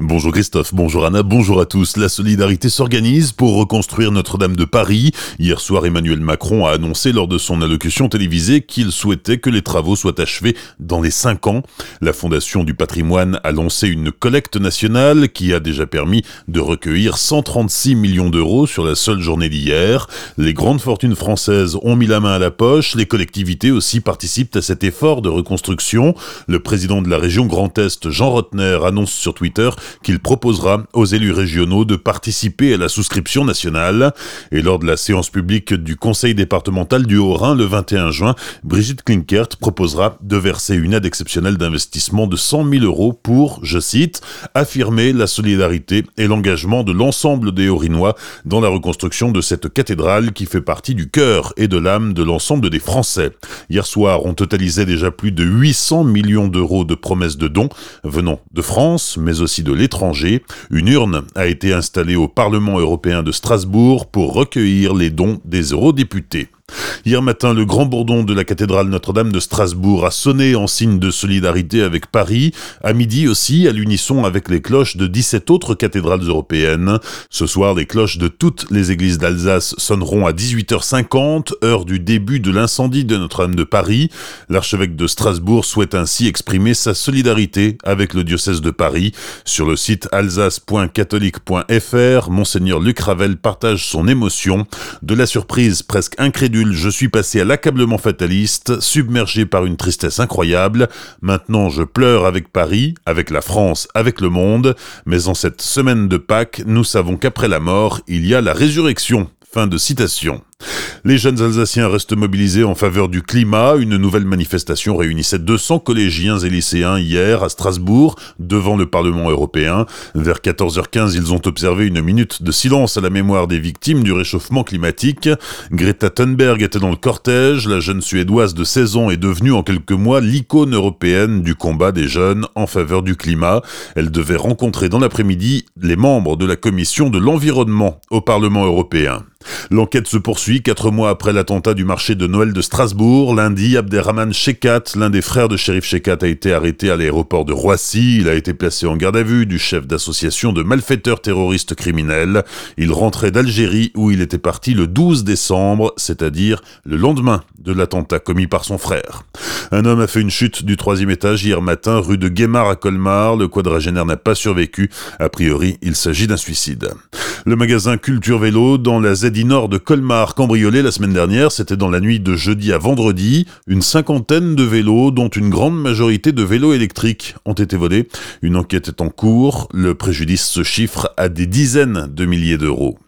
Bonjour Christophe, bonjour Anna, bonjour à tous. La solidarité s'organise pour reconstruire Notre-Dame de Paris. Hier soir, Emmanuel Macron a annoncé lors de son allocution télévisée qu'il souhaitait que les travaux soient achevés dans les 5 ans. La Fondation du patrimoine a lancé une collecte nationale qui a déjà permis de recueillir 136 millions d'euros sur la seule journée d'hier. Les grandes fortunes françaises ont mis la main à la poche, les collectivités aussi participent à cet effort de reconstruction. Le président de la région Grand Est, Jean Rotner, annonce sur Twitter qu'il proposera aux élus régionaux de participer à la souscription nationale. Et lors de la séance publique du Conseil départemental du Haut-Rhin le 21 juin, Brigitte Klinkert proposera de verser une aide exceptionnelle d'investissement de 100 000 euros pour, je cite, affirmer la solidarité et l'engagement de l'ensemble des Haut-Rhinois dans la reconstruction de cette cathédrale qui fait partie du cœur et de l'âme de l'ensemble des Français. Hier soir, on totalisait déjà plus de 800 millions d'euros de promesses de dons venant de France, mais aussi de l'étranger, une urne a été installée au Parlement européen de Strasbourg pour recueillir les dons des eurodéputés. Hier matin, le grand bourdon de la cathédrale Notre-Dame de Strasbourg a sonné en signe de solidarité avec Paris, à midi aussi, à l'unisson avec les cloches de 17 autres cathédrales européennes. Ce soir, les cloches de toutes les églises d'Alsace sonneront à 18h50, heure du début de l'incendie de Notre-Dame de Paris. L'archevêque de Strasbourg souhaite ainsi exprimer sa solidarité avec le diocèse de Paris. Sur le site alsace.catholique.fr, Monseigneur Luc Ravel partage son émotion de la surprise presque incrédule je suis passé à l'accablement fataliste, submergé par une tristesse incroyable. Maintenant, je pleure avec Paris, avec la France, avec le monde. Mais en cette semaine de Pâques, nous savons qu'après la mort, il y a la résurrection. Fin de citation. Les jeunes Alsaciens restent mobilisés en faveur du climat. Une nouvelle manifestation réunissait 200 collégiens et lycéens hier à Strasbourg, devant le Parlement européen. Vers 14h15, ils ont observé une minute de silence à la mémoire des victimes du réchauffement climatique. Greta Thunberg était dans le cortège. La jeune Suédoise de 16 ans est devenue en quelques mois l'icône européenne du combat des jeunes en faveur du climat. Elle devait rencontrer dans l'après-midi les membres de la commission de l'environnement au Parlement européen. L'enquête se poursuit quatre mois après l'attentat du marché de Noël de Strasbourg. Lundi, Abderrahman Shekat, l'un des frères de shérif Shekat, a été arrêté à l'aéroport de Roissy. Il a été placé en garde à vue du chef d'association de malfaiteurs terroristes criminels. Il rentrait d'Algérie où il était parti le 12 décembre, c'est-à-dire le lendemain de l'attentat commis par son frère. Un homme a fait une chute du troisième étage hier matin rue de Guémar à Colmar. Le quadragénaire n'a pas survécu. A priori, il s'agit d'un suicide. Le magasin Culture Vélo dans la Nord de Colmar cambriolé la semaine dernière, c'était dans la nuit de jeudi à vendredi. Une cinquantaine de vélos, dont une grande majorité de vélos électriques, ont été volés. Une enquête est en cours. Le préjudice se chiffre à des dizaines de milliers d'euros.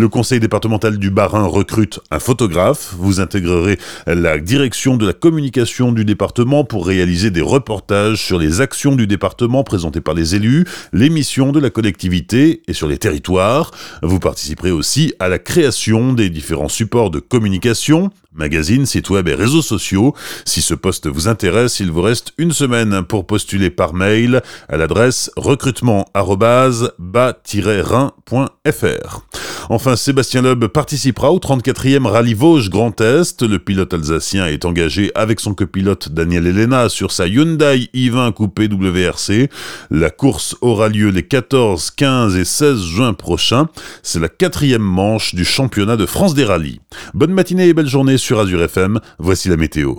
Le conseil départemental du Bas-Rhin recrute un photographe. Vous intégrerez la direction de la communication du département pour réaliser des reportages sur les actions du département présentées par les élus, les missions de la collectivité et sur les territoires. Vous participerez aussi à la création des différents supports de communication, magazines, sites web et réseaux sociaux. Si ce poste vous intéresse, il vous reste une semaine pour postuler par mail à l'adresse recrutement-bas-rhin.fr. Enfin, Sébastien Loeb participera au 34e Rallye Vosges Grand Est. Le pilote alsacien est engagé avec son copilote Daniel Elena sur sa Hyundai i20 coupé WRC. La course aura lieu les 14, 15 et 16 juin prochains. C'est la quatrième manche du championnat de France des rallyes. Bonne matinée et belle journée sur Azure FM. Voici la météo.